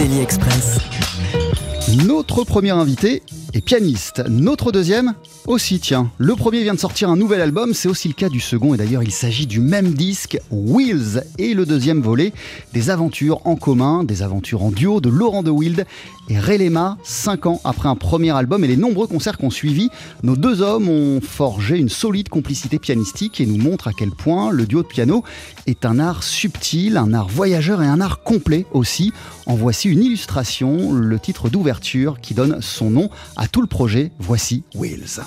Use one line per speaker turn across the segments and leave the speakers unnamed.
Express.
Notre premier invité est pianiste. Notre deuxième aussi, tiens. Le premier vient de sortir un nouvel album, c'est aussi le cas du second, et d'ailleurs il s'agit du même disque, Wheels, et le deuxième volet, des aventures en commun, des aventures en duo de Laurent de Wild et Relema, cinq ans après un premier album et les nombreux concerts qu'on suivi, nos deux hommes ont forgé une solide complicité pianistique et nous montrent à quel point le duo de piano est un art subtil, un art voyageur et un art complet aussi. En voici une illustration, le titre d'ouverture qui donne son nom à tout le projet. Voici. Wheels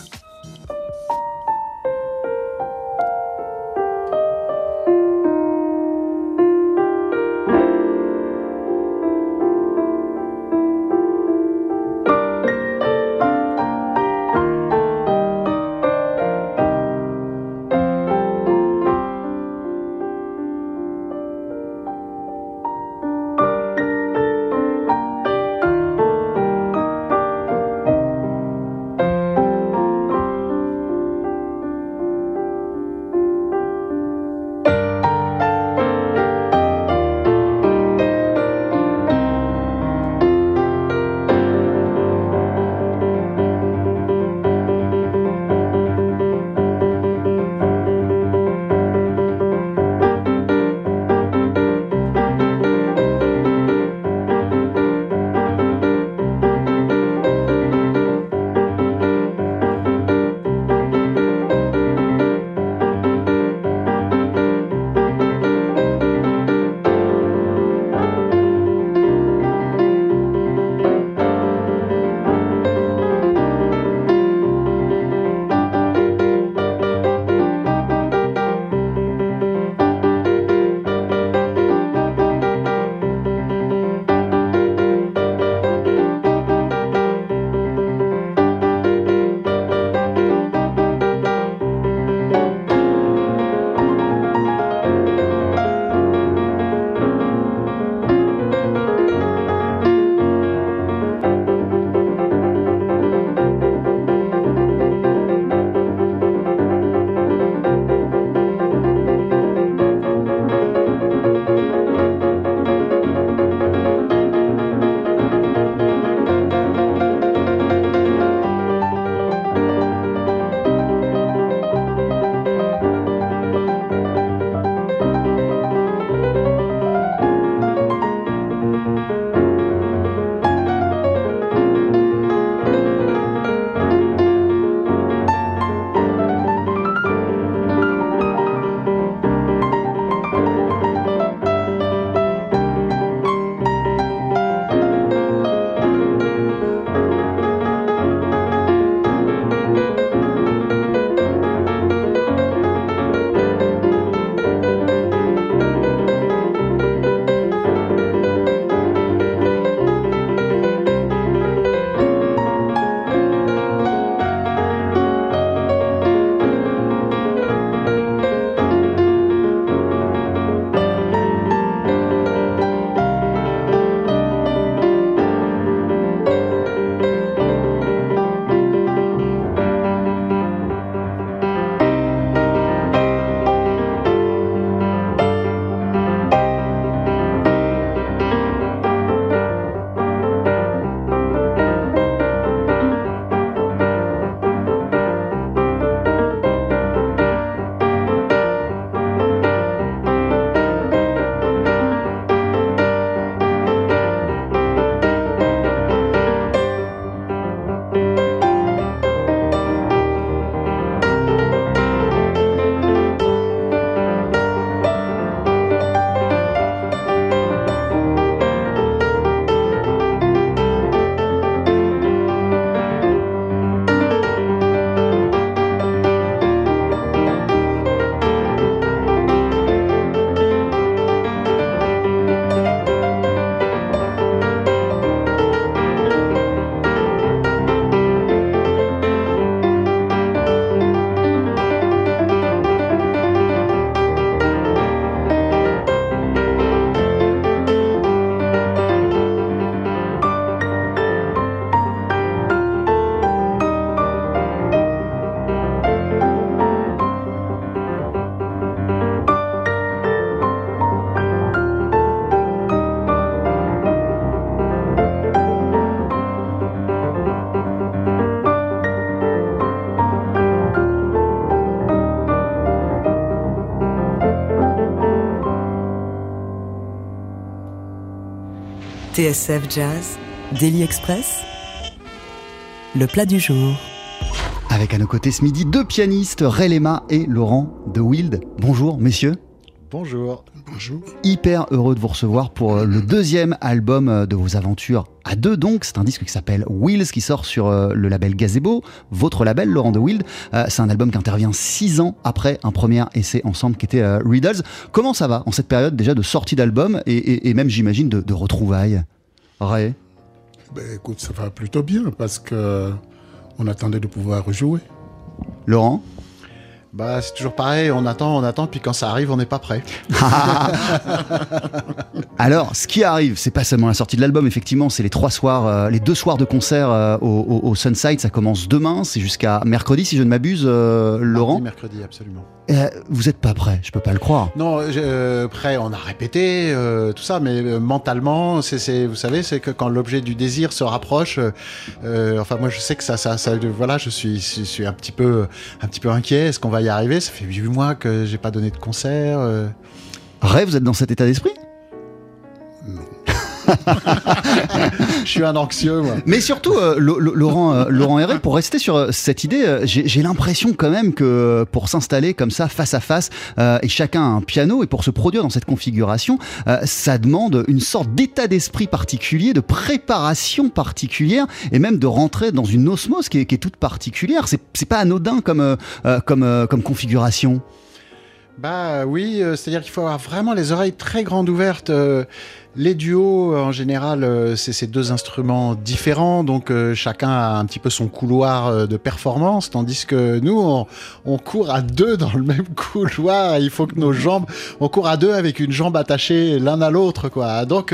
TSF Jazz, Daily Express, le plat du jour.
Avec à nos côtés ce midi deux pianistes, Ray Lema et Laurent de Wild. Bonjour messieurs.
Bonjour.
Hyper heureux de vous recevoir pour euh, le deuxième album euh, de vos aventures à deux donc. C'est un disque qui s'appelle Wheels qui sort sur euh, le label Gazebo, votre label Laurent de Wild. C'est un album qui intervient six ans après un premier essai ensemble qui était Riddles. Comment ça va en cette période déjà de sortie d'album et, même j'imagine de, de retrouvailles? Ray?
Ben, Écoute, ça va plutôt bien parce que on attendait de pouvoir rejouer.
Laurent?
Bah, c'est toujours pareil, on attend, on attend, puis quand ça arrive, on n'est pas prêt.
Alors, ce qui arrive, c'est pas seulement la sortie de l'album, effectivement, c'est les trois soirs, euh, les deux soirs de concert euh, au, Sunside. Ça commence demain, c'est jusqu'à mercredi, si je ne m'abuse, euh, Laurent.
mercredi, absolument.
Vous n'êtes pas prêt, je peux pas le croire.
Non, prêt, on a répété tout ça, mais mentalement, c'est, vous savez, c'est que quand l'objet du désir se rapproche, enfin, moi, je sais que ça, ça, ça voilà, je suis, je suis un petit peu, un petit peu inquiet. Est-ce qu'on va y arriver? Ça fait 8 mois que j'ai pas donné de concert. Euh.
Rêve, vous êtes dans cet état d'esprit?
je suis un anxieux, moi.
Mais surtout, euh, Laurent, euh, Laurent Herré, pour rester sur cette idée, j'ai l'impression quand même que pour s'installer comme ça, face à face, et chacun a un piano, et pour se produire dans cette configuration, ça demande une sorte d'état d'esprit particulier, de préparation particulière, et même de rentrer dans une osmose qui est, qui est toute particulière. C'est pas anodin comme, comme, comme configuration?
Bah oui, c'est-à-dire qu'il faut avoir vraiment les oreilles très grandes ouvertes. Les duos, en général, euh, c'est ces deux instruments différents, donc euh, chacun a un petit peu son couloir euh, de performance, tandis que nous, on, court à deux dans le même couloir. Il faut que nos jambes, on court à deux avec une jambe attachée l'un à l'autre, quoi. Donc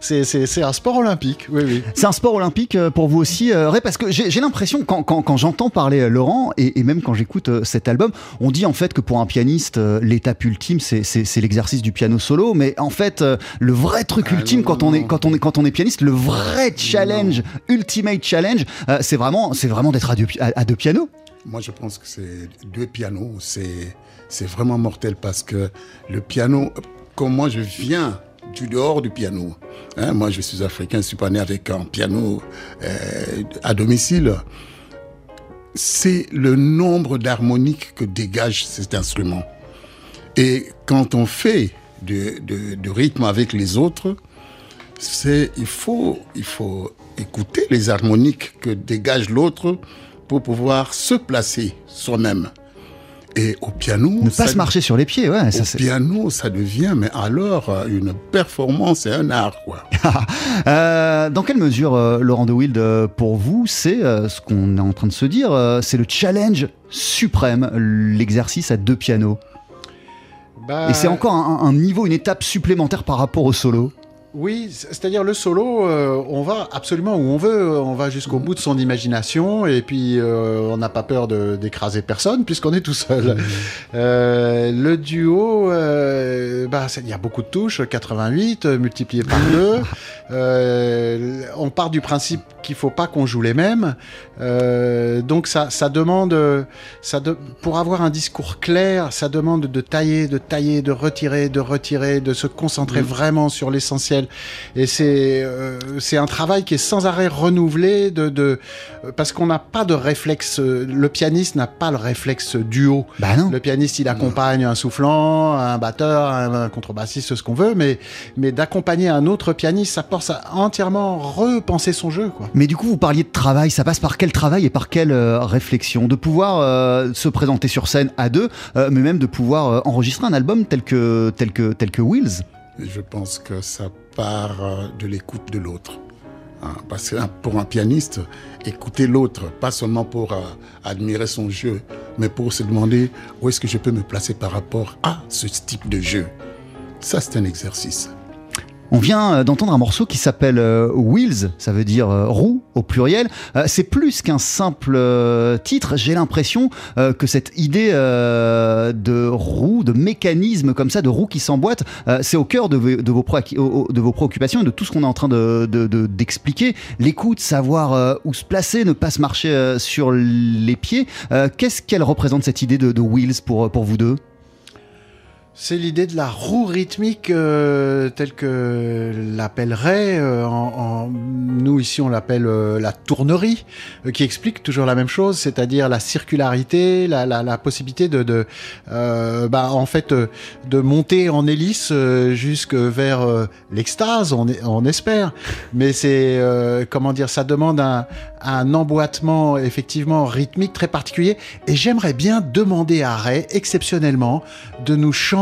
c'est un sport olympique. Oui, oui.
C'est un sport olympique pour vous aussi, parce que j'ai l'impression quand, quand, j'entends parler Laurent et, et même quand j'écoute cet album, on dit en fait que pour un pianiste, l'étape ultime, c'est l'exercice du piano solo, mais en fait, le vrai truc ah, ultime quand on est quand on est quand on est pianiste. Le vrai challenge, ultimate challenge, euh, c'est vraiment c'est vraiment d'être à deux, à, deux pianos.
Moi, je pense que c'est deux pianos, c'est c'est vraiment mortel parce que le piano, comme moi, je viens du dehors du piano. Hein, moi, je suis africain, je suis pas né avec un piano euh, à domicile. C'est le nombre d'harmoniques que dégage cet instrument. Et quand on fait de, rythme avec les autres, c'est il faut, il faut écouter les harmoniques que dégage l'autre pour pouvoir se placer soi-même. Et au piano,
ne pas se marcher sur les pieds, ouais.
Ça, au piano, ça devient, mais alors une performance et un art, quoi.
Euh, dans quelle mesure, euh, Laurent de Wild, euh, pour vous, c'est ce qu'on est en train de se dire, c'est le challenge suprême, l'exercice à deux pianos? Bah, Et c'est encore un, niveau, une étape supplémentaire par rapport au solo.
Oui, c'est-à-dire le solo, euh, on va absolument où on veut, on va jusqu'au bout de son imagination et puis euh, on n'a pas peur d'écraser personne puisqu'on est tout seul. Euh, le duo, bah, il y a beaucoup de touches, 88 multiplié par 2. on part du principe qu'il faut pas qu'on joue les mêmes, donc ça, ça demande, ça pour avoir un discours clair, ça demande de tailler, de tailler, de retirer, de retirer, de se concentrer vraiment sur l'essentiel et c'est euh, c'est un travail qui est sans arrêt renouvelé de, de parce qu'on n'a pas de réflexe. Le pianiste n'a pas le réflexe duo.
Bah non.
Le pianiste, il accompagne un soufflant, un batteur, un, contrebassiste, ce qu'on veut, mais mais d'accompagner un autre pianiste, ça force à entièrement repenser son jeu. Quoi.
Mais du coup, vous parliez de travail. Ça passe par quel travail et par quelle euh, réflexion? De pouvoir euh, se présenter sur scène à deux, mais même de pouvoir enregistrer un album tel que tel que tel que Wheels.
Je pense que ça part euh, de l'écoute de l'autre. Hein, parce que pour un pianiste, écouter l'autre, pas seulement pour euh, admirer son jeu, mais pour se demander où est-ce que je peux me placer par rapport à ce type de jeu. Ça, c'est un exercice.
On vient euh, d'entendre un morceau qui s'appelle euh, Wheels, ça veut dire euh, roue au pluriel. C'est plus qu'un simple titre. J'ai l'impression que cette idée de roue, de mécanisme comme ça, de roue qui s'emboîte, c'est au cœur de vos, de vos, préoccupations et de tout ce qu'on est en train d'expliquer. L'écoute, savoir où se placer, ne pas se marcher sur les pieds. Qu'est-ce qu'elle représente cette idée de, Wheels pour, pour vous deux?
C'est l'idée de la roue rythmique euh, telle que l'appellerait, euh, nous ici on l'appelle euh, la tournerie, euh, qui explique toujours la même chose, c'est-à-dire la circularité, la, possibilité de, bah, en fait, de monter en hélice jusque vers l'extase, on, espère. Mais c'est comment dire, ça demande un, un emboîtement effectivement rythmique très particulier. Et j'aimerais bien demander à Ray, exceptionnellement, de nous chanter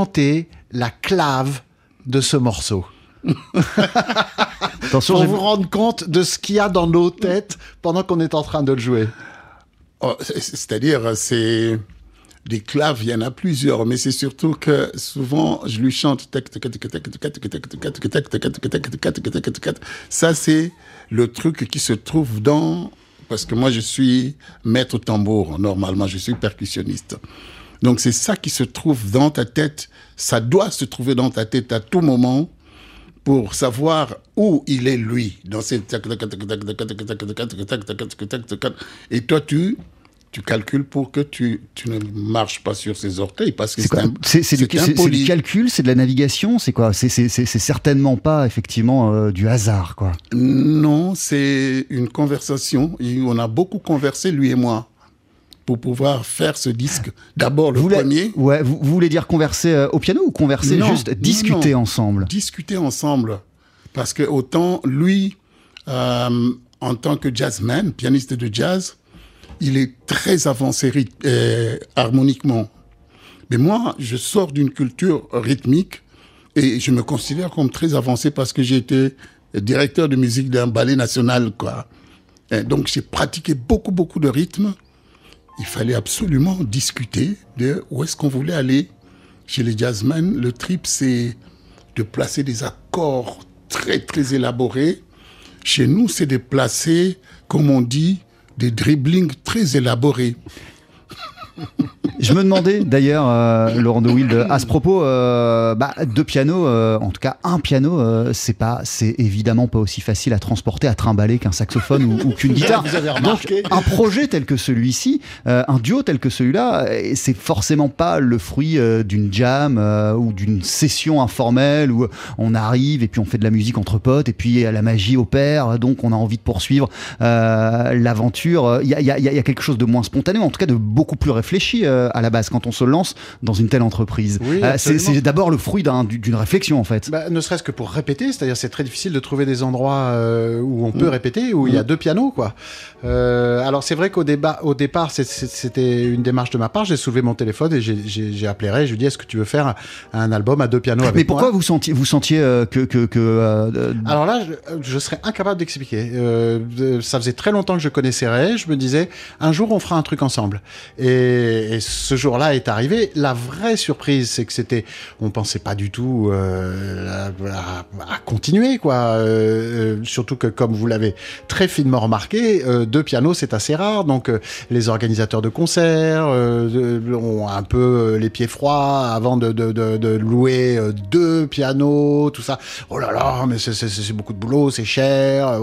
la clave de ce morceau.
Attention,
Pour vous rendre compte de ce qu'il y a dans nos têtes pendant qu'on est en train de le jouer.
Oh, c'est- C'est-à-dire, c'est des claves, il y en a plusieurs, mais c'est surtout que souvent, je lui chante. Ça, c'est le truc qui se trouve dans. Parce que moi, je suis maître tambour, normalement, je suis percussionniste. Donc, c'est ça qui se trouve dans ta tête. Ça doit se trouver dans ta tête à tout moment pour savoir où il est lui dans ces et toi tu tu calcules pour que tu, tu ne marches pas sur ses orteils parce que
C'est du, du calcul, c'est de la navigation, c'est quoi C'est certainement pas effectivement euh, du hasard, quoi.
Non, c'est une conversation. On a beaucoup conversé lui et moi pour pouvoir faire ce disque. D'abord le
Vous voulez-
premier.
ouais, vous, vous voulez dire converser euh, au piano ou converser
Non,
juste discuter
non.
ensemble?
Discuter ensemble. Parce que autant lui, euh, en tant que jazzman, pianiste de jazz, il est très avancé euh, harmoniquement. Mais moi, je sors d'une culture rythmique et je me considère comme très avancé parce que j'ai été directeur de musique d'un ballet national, quoi. Et donc j'ai pratiqué beaucoup, beaucoup de rythmes. Il fallait absolument discuter de où est-ce qu'on voulait aller. Chez les jazzmen, le trip, c'est de placer des accords très, très élaborés. Chez nous, c'est de placer, comme on dit, des dribblings très élaborés.
Je me demandais d'ailleurs, euh, Laurent de Wild, à ce propos, euh, bah, deux pianos, euh, en tout cas un piano, euh, c'est pas, c'est évidemment pas aussi facile à transporter, à trimballer qu'un saxophone ou, ou qu'une guitare.
Vous avez
Donc, un projet tel que celui-ci, euh, un duo tel que celui-là, euh, c'est forcément pas le fruit euh, d'une jam euh, ou d'une session informelle où on arrive et puis on fait de la musique entre potes et puis euh, la magie opère, donc on a envie de poursuivre euh, l'aventure. Il y a, il y a- il y a quelque chose de moins spontané, en tout cas de beaucoup plus réfléchi euh, à la base quand on se lance dans une telle entreprise.
Oui,
Euh, c'est d'abord le fruit d'un- d'une réflexion en fait.
Bah, ne serait-ce que pour répéter, c'est-à-dire c'est très difficile de trouver des endroits euh, où on peut répéter, où il y a deux pianos, quoi. Alors c'est vrai qu'au débat, au départ, c'était une démarche de ma part. J'ai soulevé mon téléphone et j'ai- appelé Ray. Je lui ai dit est-ce que tu veux faire un, album à deux pianos avec
Mais pourquoi
moi?
vous sentiez, vous sentiez que, que, que euh,
alors là, je, je serais incapable d'expliquer. Euh, de- ça faisait très longtemps que je connaissais Ray. Je me disais, un jour, on fera un truc ensemble. Et, et ce jour-là est arrivé. La vraie surprise, c'est que c'était, on pensait pas du tout euh, à, continuer, quoi. Euh, euh, surtout que, comme vous l'avez très finement remarqué, deux pianos, c'est assez rare. Donc, les organisateurs de concerts ont un peu les pieds froids avant de, louer deux pianos, tout ça. Oh là là, mais c'est- beaucoup de boulot, c'est cher.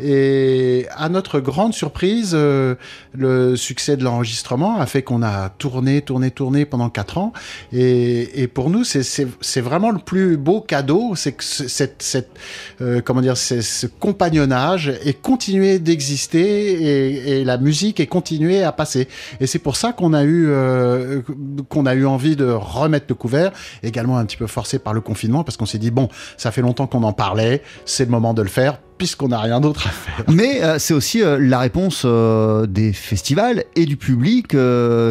Et à notre grande surprise, le succès de l'enregistrement a fait qu'on a tourné, tourné, tourné pendant quatre ans. Et, et pour nous, c'est- vraiment le plus beau cadeau, c'est que ce- cette, euh, comment dire, ce compagnonnage est continué d'exister et, et la musique est continuée à passer. Et c'est pour ça qu'on a eu euh, qu'on a eu envie de remettre le couvert, également un petit peu forcé par le confinement, parce qu'on s'est dit bon, ça fait longtemps qu'on en parlait, c'est le moment de le faire, puisqu'on n'a rien d'autre à faire.
Mais euh, c'est aussi euh, la réponse euh, des festivals et du public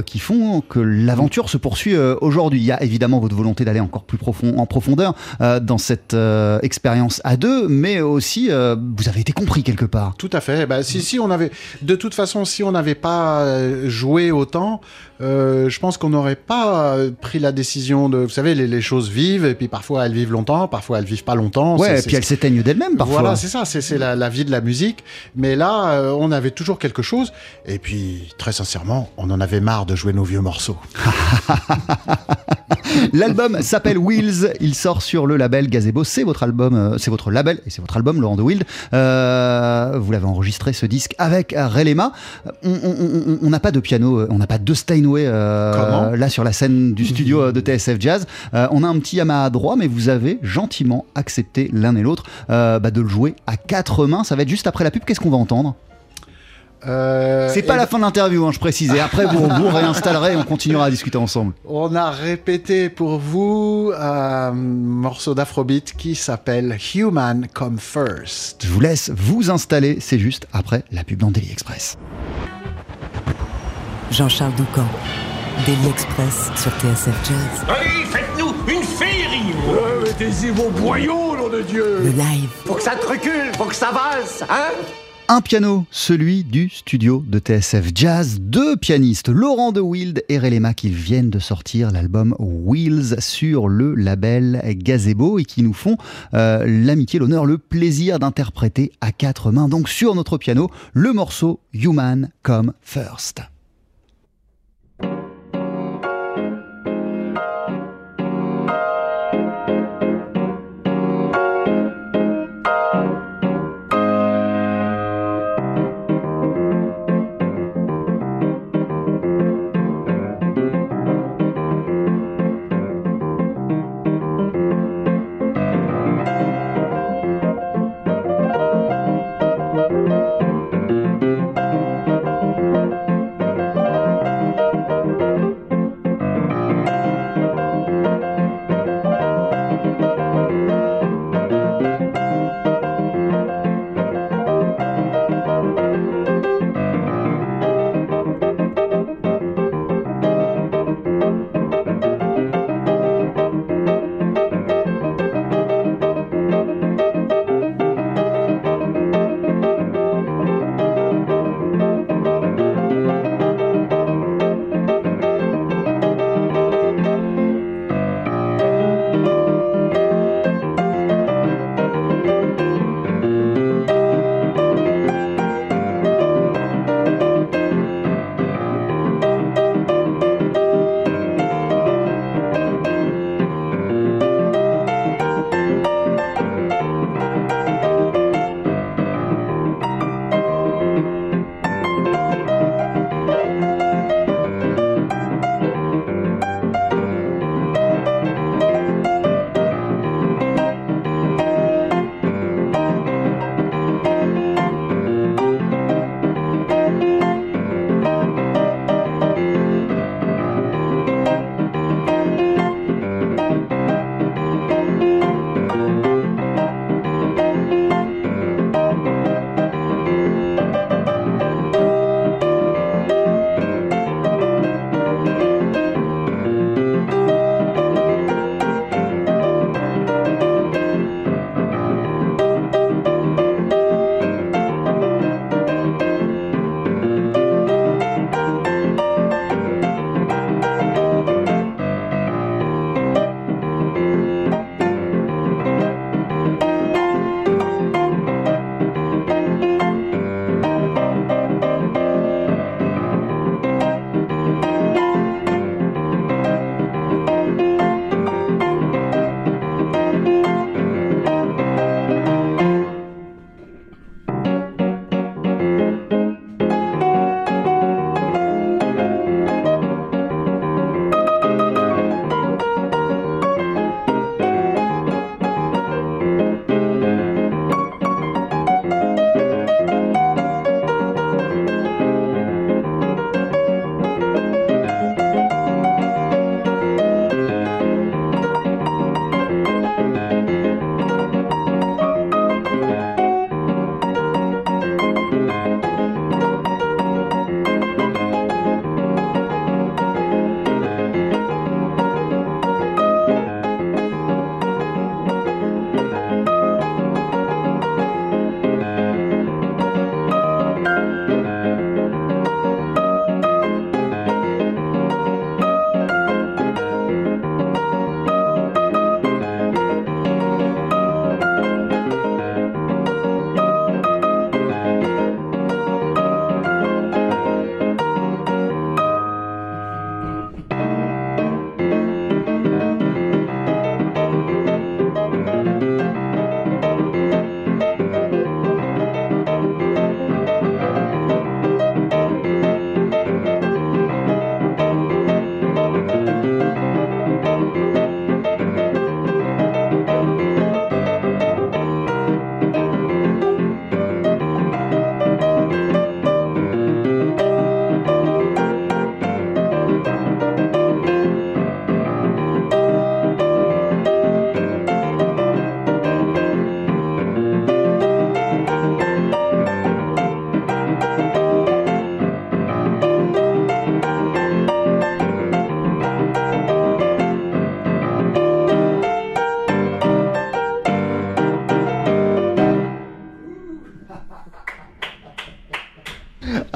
qui font que l'aventure se poursuit aujourd'hui. Il y a évidemment votre volonté d'aller encore plus profond, en profondeur dans cette expérience à deux, mais aussi vous avez été compris quelque part.
Tout à fait. Bah, si, si on avait, de toute façon, si on n'avait pas joué autant, je pense qu'on n'aurait pas pris la décision de, vous savez, les, les choses vivent et puis parfois elles vivent longtemps, parfois elles vivent pas longtemps.
Ouais, et puis elles s'éteignent d'elles-mêmes parfois.
Voilà, c'est ça. C'est la, la vie de la musique. Mais là, euh, on avait toujours quelque chose. Et puis, très sincèrement, on en avait marre de jouer nos vieux morceaux.
L'album s'appelle Wheels, il sort sur le label Gazebo, c'est votre album, euh, c'est votre label et c'est votre album Laurent de Wild. Euh, vous l'avez enregistré ce disque avec Relema. On- n'a pas de piano, on n'a pas de Steinway euh, là sur la scène du studio de TSF Jazz. Euh, on a un petit Yamaha droit, mais vous avez gentiment accepté l'un et l'autre bah, de le jouer à quatre mains. Ça va être juste après la pub. Qu'est-ce qu'on va entendre
Euh,
C'est pas la fin de l'interview, hein, je précise. Et après, vous vous réinstallerez et on continuera à discuter ensemble.
On a répété pour vous un morceau d'Afrobeat qui s'appelle Human Come First.
Je vous laisse vous installer, c'est juste après la pub dans Daily Express.
Jean-Charles Doucan, Daily Express sur TSF Jazz.
Allez, faites-nous une féerie Mettez-y vos boyaux, nom de Dieu
Le live.
Faut que ça te recule, faut que ça valse, hein
Un piano, celui du studio de TSF Jazz. Deux pianistes, Laurent de Wild et Relema, qui viennent de sortir l'album Wheels sur le label Gazebo et qui nous font euh, l'amitié, l'honneur, le plaisir d'interpréter à quatre mains, donc sur notre piano, le morceau Human Come First.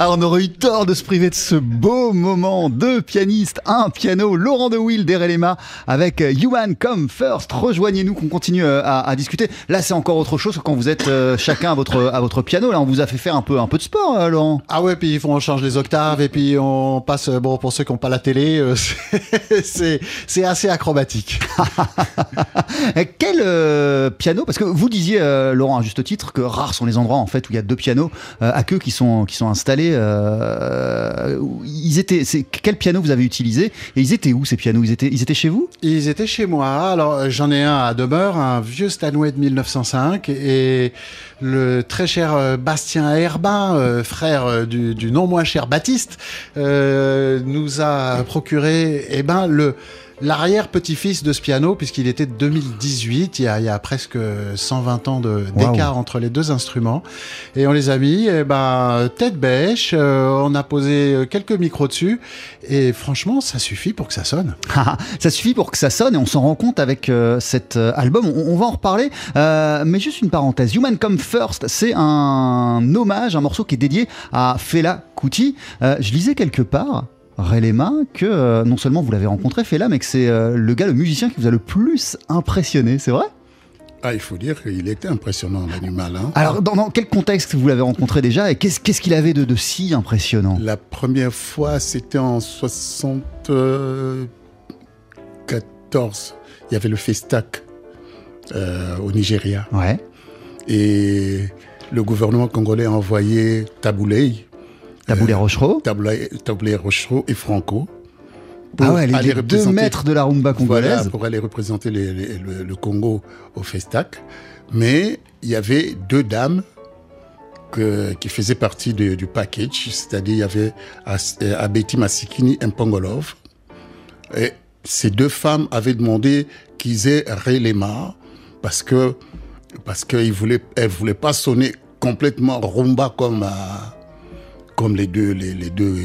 Ah, on aurait eu tort de se priver de ce beau moment. Deux pianistes, un piano, Laurent de Will d'Erelema avec euh, Human Come First. Rejoignez-nous qu'on continue euh, à, à, discuter. Là, c'est encore autre chose que quand vous êtes euh, chacun à votre, à votre piano. Là, on vous a fait faire un peu, un peu de sport, euh, Laurent.
Ah ouais, puis on change les octaves et puis on passe, euh, bon, pour ceux qui n'ont pas la télé, euh, c'est c'est assez acrobatique.
Quel euh, piano Parce que vous disiez, euh, Laurent, à juste titre, que rares sont les endroits en fait où il y a deux pianos euh, à queue qui sont, qui sont installés. Euh, ils étaient, quel piano vous avez utilisé Et ils étaient où ces pianos? Ils étaient, ils étaient chez vous?
Ils étaient chez moi. Alors euh, j'en ai un à demeure, un vieux Stanway de 1905 et le très cher euh, Bastien Herbin, frère du, non moins cher Baptiste, nous a procuré eh ben le l'arrière petit-fils de ce piano puisqu'il était de 2018, il y a, il y a presque 120 ans d'écart entre les deux instruments et on les a mis eh ben tête bêche, euh, on a posé quelques micros dessus et franchement ça suffit pour que ça sonne.
ça suffit pour que ça sonne et on s'en rend compte avec euh, cet euh, album. On, on va en reparler, euh, mais juste une parenthèse. Human Come First, c'est un hommage, un morceau qui est dédié à Fela Kuti. Euh, je lisais quelque part. Relema, que euh, non seulement vous l'avez rencontré, Fela, mais que c'est euh, le gars, le musicien qui vous a le plus impressionné, c'est vrai?
Ah, il faut dire qu'il était impressionnant, l'animal. Hein.
Alors, dans, dans quel contexte vous l'avez rencontré déjà et qu'est-ce qu'est-ce qu'il avait de, de si impressionnant?
La première fois, c'était en 74. Il y avait le Festac euh, au Nigeria.
Ouais.
Et le gouvernement congolais a envoyé Tabouley,
Rochereau
Tabouley, Tabouley Rochereau et Franco.
Ah ouais, les, deux maîtres de la rumba congolaise.
Voilà, pour aller représenter les- les- le, le Congo au Festac. Mais il y avait deux dames que- qui faisaient partie de- du package, c'est-à-dire il y avait euh, Abeti Masikini et Mpongolov. Et ces deux femmes avaient demandé qu'ils aient Relema parce que parce qu'elles voulaient elles voulaient pas sonner complètement rumba comme euh, comme les deux les, les deux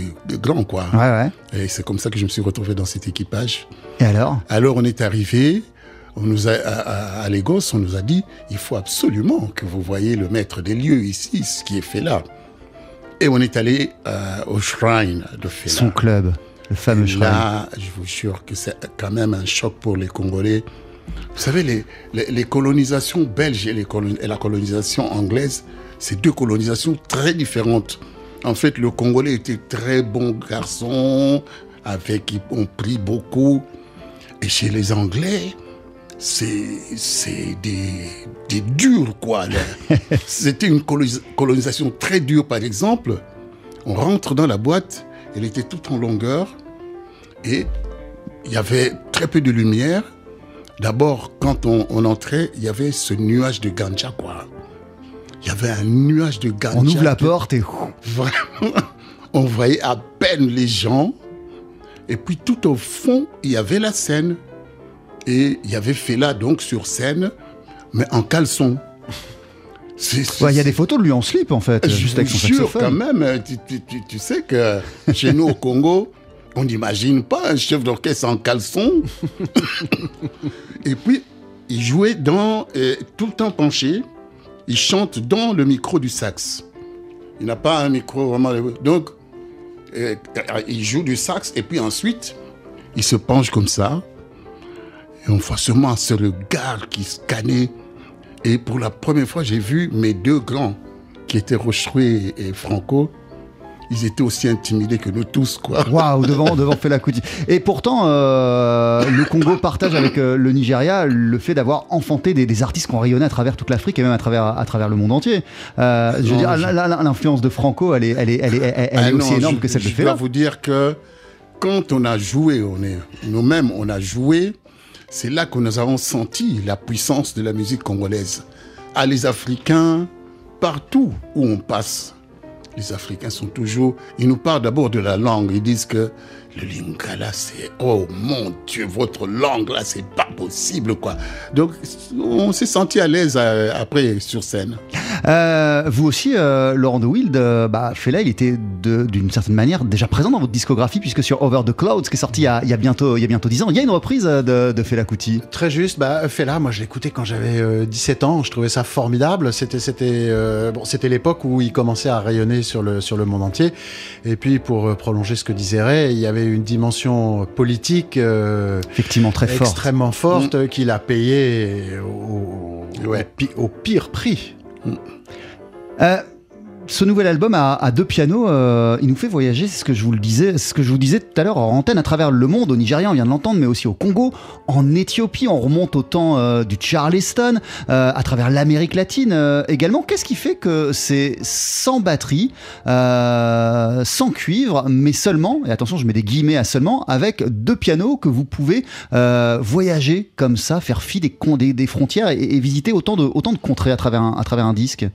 grands quoi.
Ouais, ouais.
Et c'est comme ça que je me suis retrouvé dans cet équipage.
Et alors?
Alors on est arrivé, on nous a, à, à- Lagos, on nous a dit, il faut absolument que vous voyez le maître des lieux ici, ce qui est fait là. Et on est allé euh, au shrine de Fela.
Son club, le fameux
Et
shrine.
Là, je vous jure que c'est quand même un choc pour les Congolais. Vous savez, les, les, les colonisations belges et, les colon- et la colonisation anglaise, c'est deux colonisations très différentes. En fait, le Congolais était très bon garçon, avec on prie beaucoup. Et chez les Anglais, c'est c'est des, des durs, quoi. C'était une colonis- colonisation très dure, par exemple. On rentre dans la boîte, elle était toute en longueur, et il y avait très peu de lumière. D'abord, quand on, on entrait, il y avait ce nuage de ganja, quoi. Il y avait un nuage de ganja.
On ouvre la
que-
porte et
Vraiment, on voyait à peine les gens. Et puis tout au fond, il y avait la scène. Et il y avait Fela donc sur scène, mais en caleçon.
Ouais, il y a des photos de lui en slip en fait,
je
juste avec son
jure quand même, tu, tu- tu- tu sais que chez nous au Congo, on n'imagine pas un chef d'orchestre en caleçon. Et puis, il jouait dans, euh, tout le temps penché, il chante dans le micro du sax. Il n'a pas un micro vraiment. Donc, euh, il joue du sax et puis ensuite, il se penche comme ça. Et on voit seulement ce regard qui scannait. Et pour la première fois, j'ai vu mes deux grands, qui étaient Rocherouet et Franco. Ils étaient aussi intimidés que nous tous, quoi.
Waouh, devant, devant Fela Kuti. Et pourtant, euh, le Congo partage avec euh, le Nigeria le fait d'avoir enfanté des, des artistes qui ont rayonné à travers toute l'Afrique et même à travers, à travers le monde entier. Euh, je veux dire, la- l'influence de Franco, elle est, elle est, elle est, elle, elle
Ah
est aussi
non,
énorme
je-
que celle de
Je dois
Fela.
vous dire que quand on a joué, on est nous-mêmes, on a joué, c'est là que nous avons senti la puissance de la musique congolaise. Ah, les Africains, partout où on passe, les Africains sont toujours. Ils nous parlent d'abord de la langue. Ils disent que le lingala, c'est oh mon Dieu, votre langue là, c'est pas possible quoi. Donc on s'est senti à l'aise euh, après sur scène.
Euh, vous aussi, euh, Laurent de Wild, euh, bah, Fela, il était d'une certaine manière déjà présent dans votre discographie, puisque sur Over the Clouds, qui est sorti il y a, il y a bientôt, il y a bientôt 10 ans, il y a une reprise de, de Fela Kuti.
Très juste, bah, Fela, moi je l'écoutais quand j'avais euh, 17 ans, je trouvais ça formidable. C'était c'était euh, bon, c'était l'époque où il commençait à rayonner sur le sur le monde entier. Et puis pour euh, prolonger ce que disait Ray, il y avait une dimension politique euh,
Effectivement, très forte.
extrêmement forte euh, qu'il a payé au, au-
Ouais.
au pi- au pire prix.
Euh, ce nouvel album à, deux pianos, euh, il nous fait voyager, c'est ce que je vous le disais, ce que je vous disais tout à l'heure en antenne, à travers le monde, au Nigeria, on vient de l'entendre, mais aussi au Congo, en Éthiopie, on remonte au temps euh, du Charleston, euh, à travers l'Amérique latine également. Qu'est-ce qui fait que c'est sans batterie, sans cuivre, mais seulement, et attention, je mets des guillemets à seulement, avec deux pianos que vous pouvez voyager comme ça, faire fi des, frontières et, visiter autant de, contrées à travers un disque?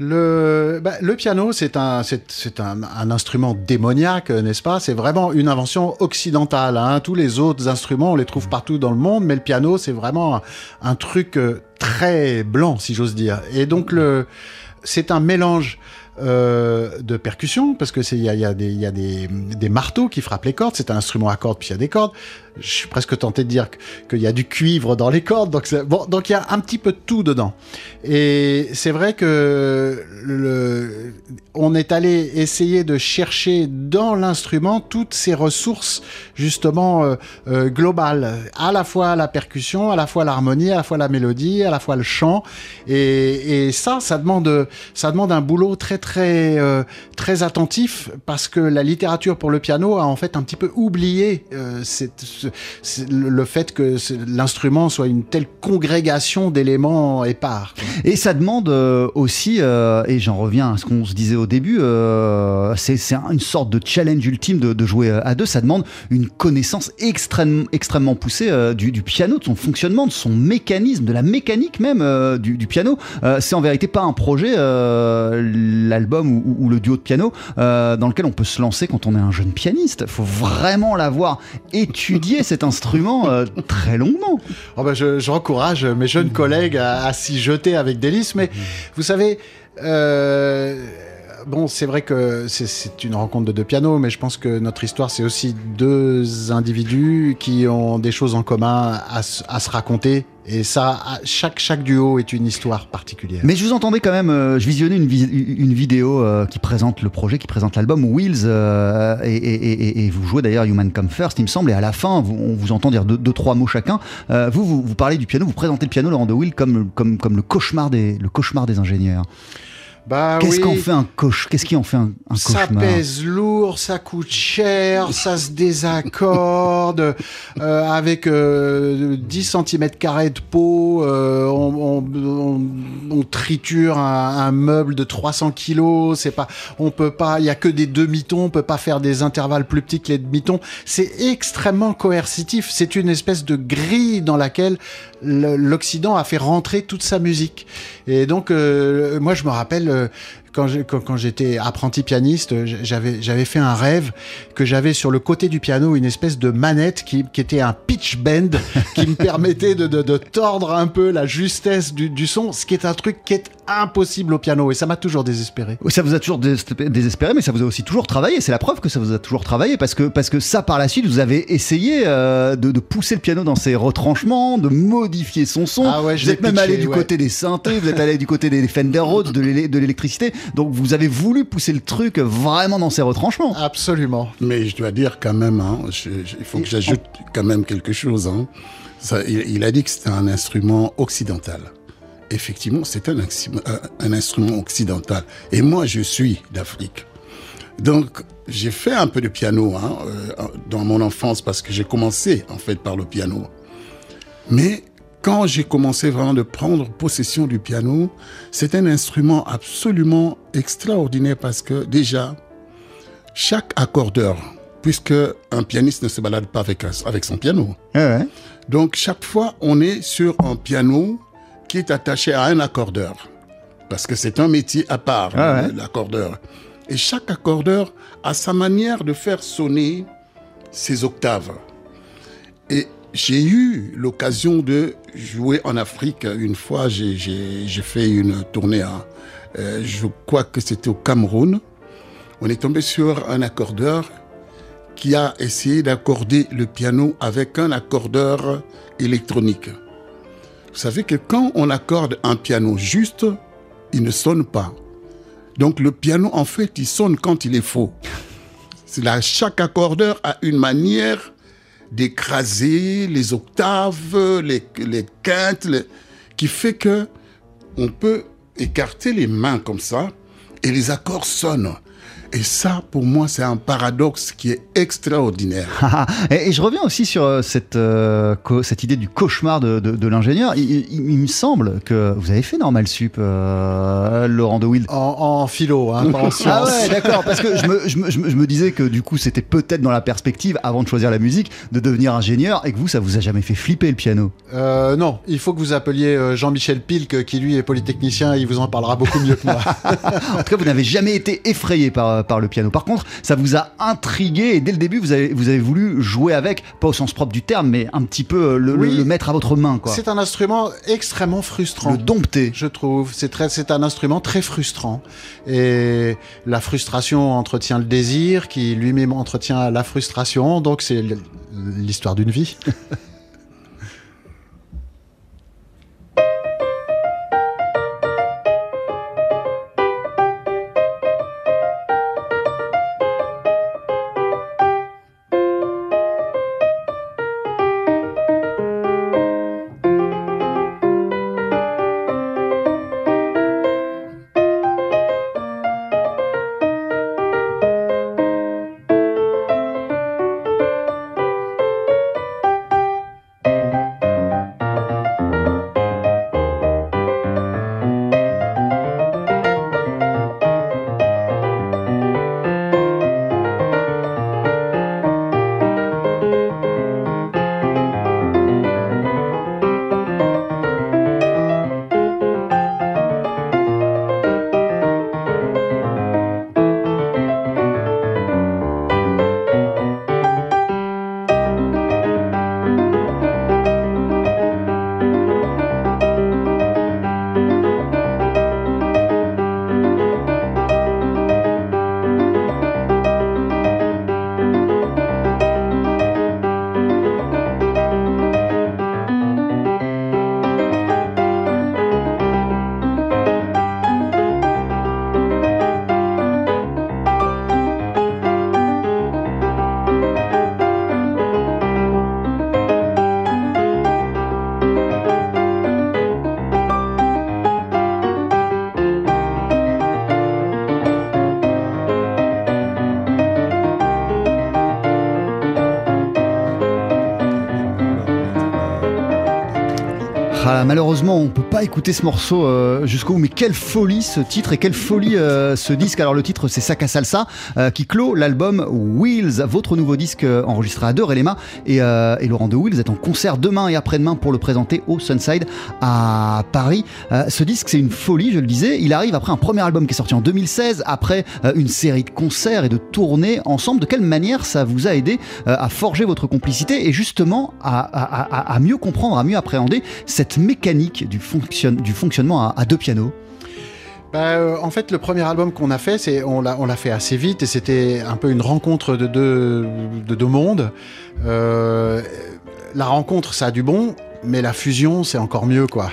Le, bah, le piano, c'est un, un, un instrument démoniaque, n'est-ce pas? C'est vraiment une invention occidentale. Hein. Tous les autres instruments, on les trouve partout dans le monde, mais le piano, c'est vraiment un, truc euh, très blanc, si j'ose dire. Et donc, c'est un mélange euh, de percussion, parce que c'est il y a, y a, des, y a des, des marteaux qui frappent les cordes. C'est un instrument à cordes, puis il y a des cordes. Je suis presque tenté de dire qu'il y a du cuivre dans les cordes. Donc, bon, il y a un petit peu de tout dedans. Et c'est vrai que on est allé essayer de chercher dans l'instrument toutes ces ressources justement euh, euh, globales, à la fois la percussion, à la fois l'harmonie, à la fois la mélodie, à la fois le chant. Et, ça, ça demande, ça demande un boulot très très euh, très attentif parce que la littérature pour le piano a en fait un petit peu oublié cette- le fait que l'instrument soit une telle congrégation d'éléments épars.
Et ça demande euh, aussi, euh, et j'en reviens à ce qu'on se disait au début, euh, c'est c'est un- une sorte de challenge ultime de, jouer à deux. Ça demande une connaissance extrême, extrêmement poussée du, piano, de son fonctionnement, de son mécanisme, de la mécanique même du, piano. C'est en vérité pas un projet, l'album ou, ou le duo de piano, dans lequel on peut se lancer quand on est un jeune pianiste. Il faut vraiment l'avoir étudié cet instrument euh, très longuement.
Oh ben je, j'encourage mes jeunes collègues à, à s'y jeter avec délice, mais vous savez, euh, bon, c'est vrai que c'est, une rencontre de deux pianos, mais je pense que notre histoire, c'est aussi deux individus qui ont des choses en commun à, se- raconter. Et ça, chaque, duo est une histoire particulière.
Mais je vous entendais quand même, euh, je visionnais une, vidéo euh, qui présente le projet, qui présente l'album Wheels, euh, et, vous jouez d'ailleurs Human Come First, il me semble, et à la fin, on vous entend dire deux, trois mots chacun. Vous, vous, parlez du piano, vous présentez le piano, Laurent de Will, comme, le cauchemar des ingénieurs.
Bah
Qu'est-ce
oui.
qu'en fait un coach Qu'est-ce qui en fait un, un
Ça pèse lourd, ça coûte cher, ça se désaccorde. euh, avec euh, 10 cm de peau, euh, on, on- on- on triture un, un meuble de 300 kilos. C'est pas, on peut pas, il y a que des demi-tons, on peut pas faire des intervalles plus petits que les demi-tons. C'est extrêmement coercitif. C'est une espèce de grille dans laquelle le- l'Occident a fait rentrer toute sa musique. Et donc, euh, moi, je me rappelle. Quand j'étais apprenti pianiste, j'avais fait un rêve que j'avais sur le côté du piano une espèce de manette qui, était un pitch bend qui me permettait de tordre un peu la justesse du, du son, ce qui est un truc qui est impossible au piano et ça m'a toujours désespéré.
Ça vous a toujours dés- désespéré, mais ça vous a aussi toujours travaillé. C'est la preuve que ça vous a toujours travaillé, parce que, parce que ça, par la suite, vous avez essayé euh, de, de pousser le piano dans ses retranchements, de modifier son son.
Ah ouais,
vous êtes même
pitché,
allé du
ouais.
côté des synthés, vous êtes allé du côté des Fender Rhodes, de l'électricité. Donc vous avez voulu pousser le truc vraiment dans ses retranchements.
Absolument.
Mais je dois dire quand même, hein, je- je- il faut que j'ajoute quand même quelque chose. hein. Ça, il, il a dit que c'était un instrument occidental. Effectivement, c'est un, instru- un- un instrument occidental. Et moi, je suis d'Afrique. Donc, j'ai fait un peu de piano hein, euh, dans mon enfance parce que j'ai commencé en fait par le piano. Mais quand j'ai commencé vraiment de prendre possession du piano, c'est un instrument absolument extraordinaire parce que déjà, chaque accordeur, puisque un pianiste ne se balade pas avec, avec son piano,
ouais.
donc chaque fois on est sur un piano qui est attaché à un accordeur, parce que c'est un métier à part,
Ah ouais.
l'accordeur. Et chaque accordeur a sa manière de faire sonner ses octaves. Et j'ai eu l'occasion de jouer en Afrique. Une fois, j'ai- fait une tournée à, euh, je crois que c'était au Cameroun. On est tombé sur un accordeur qui a essayé d'accorder le piano avec un accordeur électronique. Vous savez que quand on accorde un piano juste, il ne sonne pas. Donc le piano, en fait, il sonne quand il est faux. C'est là, chaque accordeur a une manière d'écraser les octaves, les, quintes, qui fait que on peut écarter les mains comme ça et les accords sonnent. Et ça, pour moi, c'est un paradoxe qui est extraordinaire.
Ah, et, et je reviens aussi sur euh, cette, euh, cette idée du cauchemar de, de- de l'ingénieur. Il, il- il me semble que vous avez fait Normal Sup, euh, Laurent de Wild.
En, en philo, hein, pas en
Ah
sciences.
ouais, d'accord, parce que je me, je, me, je me- je me disais que du coup c'était peut-être dans la perspective, avant de choisir la musique, de devenir ingénieur et que vous, ça vous a jamais fait flipper le piano.
Euh, non, il faut que vous appeliez Jean-Michel Pilk, qui lui est polytechnicien, il vous en parlera beaucoup mieux que moi.
En tout cas, vous n'avez jamais été effrayé par, par le piano. Par contre, ça vous a intrigué et dès le début, vous avez, vous avez voulu jouer avec, pas au sens propre du terme, mais un petit peu euh, le, le-
Oui.
le mettre à votre main.
C'est un instrument extrêmement frustrant.
Le dompter.
Je trouve, c'est un instrument très frustrant. Et la frustration entretient le désir, qui lui-même entretient la frustration. Donc c'est l'histoire d'une vie.
pas écouter ce morceau euh, jusqu'au bout. Mais quelle folie ce titre et quelle folie euh, ce disque. Alors le titre, c'est Saka Salsa euh, qui clôt l'album Wheels, votre nouveau disque enregistré à deux, Relema et, et Laurent de Wheels est en concert demain et après-demain pour le présenter au Sunside à Paris. Ce disque, c'est une folie, je le disais. Il arrive après un premier album qui est sorti en 2016, après une série de concerts et de tournées ensemble. De quelle manière ça vous a aidé à forger votre complicité et justement à, à- mieux comprendre, à mieux appréhender cette mécanique du, du fonctionnement à, deux pianos
Bah, euh, en fait, le premier album qu'on a fait, c'est on l'a fait assez vite et c'était un peu une rencontre de deux de deux mondes. Euh, la rencontre, ça a du bon, mais la fusion, c'est encore mieux, quoi.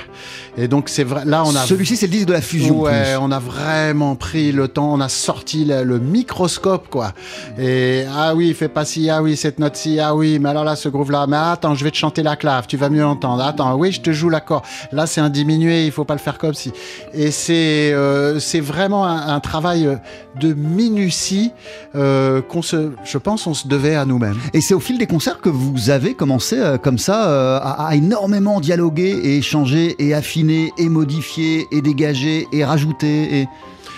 Et donc c'est vrai. Là, on a
Celui-ci, c'est le disque de la fusion.
Ouais, on a vraiment pris le temps, on a sorti le, le microscope, quoi. Et ah oui, fais pas ci, ah oui, cette note-ci, ah oui, mais alors là, ce groove-là, mais attends, je vais te chanter la clave, tu vas mieux entendre. Attends, oui, je te joue l'accord. Là, c'est un diminué, il faut pas le faire comme si. Et c'est euh, c'est vraiment un, un travail euh, de minutie euh, qu'on se, je pense, on se devait à nous-mêmes.
Et c'est au fil des concerts que vous avez commencé euh, comme ça à, à énormément dialoguer et échanger et affiner et modifier et dégager et rajouter. Et...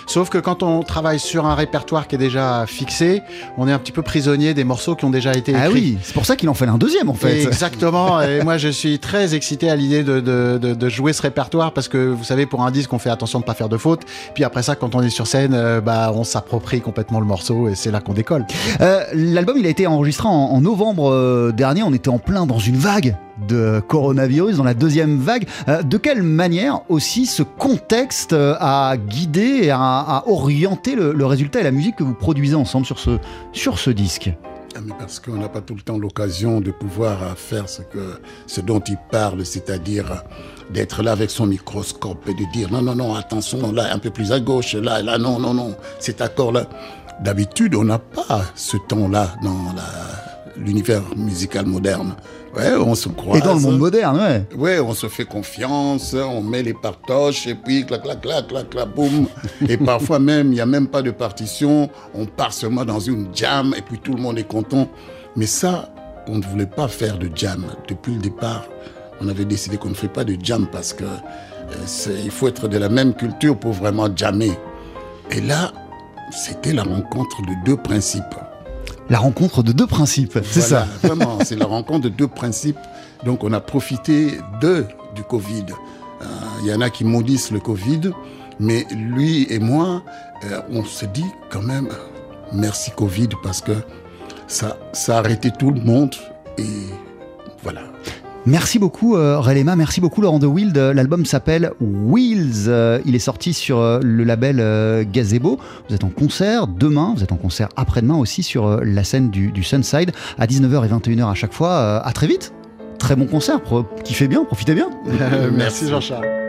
Sauf que quand on travaille sur un répertoire qui est déjà fixé, on est un petit peu prisonnier des morceaux qui ont déjà été écrits.
Ah oui, c'est pour ça qu'il en fallait un deuxième en fait.
Exactement. et moi, je suis très excité à l'idée de, de, de, de, jouer ce répertoire parce que vous savez, pour un disque, on fait attention de pas faire de fautes. Puis après ça, quand on est sur scène, euh, bah, on s'approprie complètement le morceau et c'est là qu'on décolle.
Euh, L'album, il a été enregistré en, en novembre euh, dernier. On était en plein dans une vague de coronavirus, dans la deuxième vague. Euh, de quelle manière aussi ce contexte euh, a guidé et a, orienté le, le, résultat et la musique que vous produisez ensemble sur ce, sur ce disque?
Ah, parce qu'on n'a pas tout le temps l'occasion de pouvoir faire ce, que, ce dont il parle, c'est-à-dire d'être là avec son microscope et de dire non, non, non, attention, là, un peu plus à gauche, là, là, non, non, non, cet accord-là. D'habitude, on n'a pas ce temps-là dans l'univers musical moderne. Ouais, on se croise.
Et dans le monde moderne, ouais.
Ouais, on se fait confiance, on met les partoches et puis clac, clac, clac, clac, clac, boum. et parfois même, il n'y a même pas de partition, on part seulement dans une jam et puis tout le monde est content. Mais ça, on ne voulait pas faire de jam. Depuis le départ, on avait décidé qu'on ne fait pas de jam parce que euh, il faut être de la même culture pour vraiment jammer. Et là, c'était la rencontre de deux principes
la rencontre de deux principes, c'est
voilà,
ça.
Vraiment, c'est la rencontre de deux principes. Donc on a profité de du Covid. Il euh, y en a qui maudissent le Covid, mais lui et moi, euh, on se dit quand même merci Covid parce que ça, ça a arrêté tout le monde et voilà.
Merci beaucoup euh, Relema, merci beaucoup Laurent de Wild. L'album s'appelle Wheels. Euh, il est sorti sur euh, le label euh, Gazebo. Vous êtes en concert demain, vous êtes en concert après-demain aussi sur euh, la scène du, du, Sunside à 19h et 21h à chaque fois. à très vite. Très bon concert, kiffez bien, profitez bien.
merci Jean-Charles.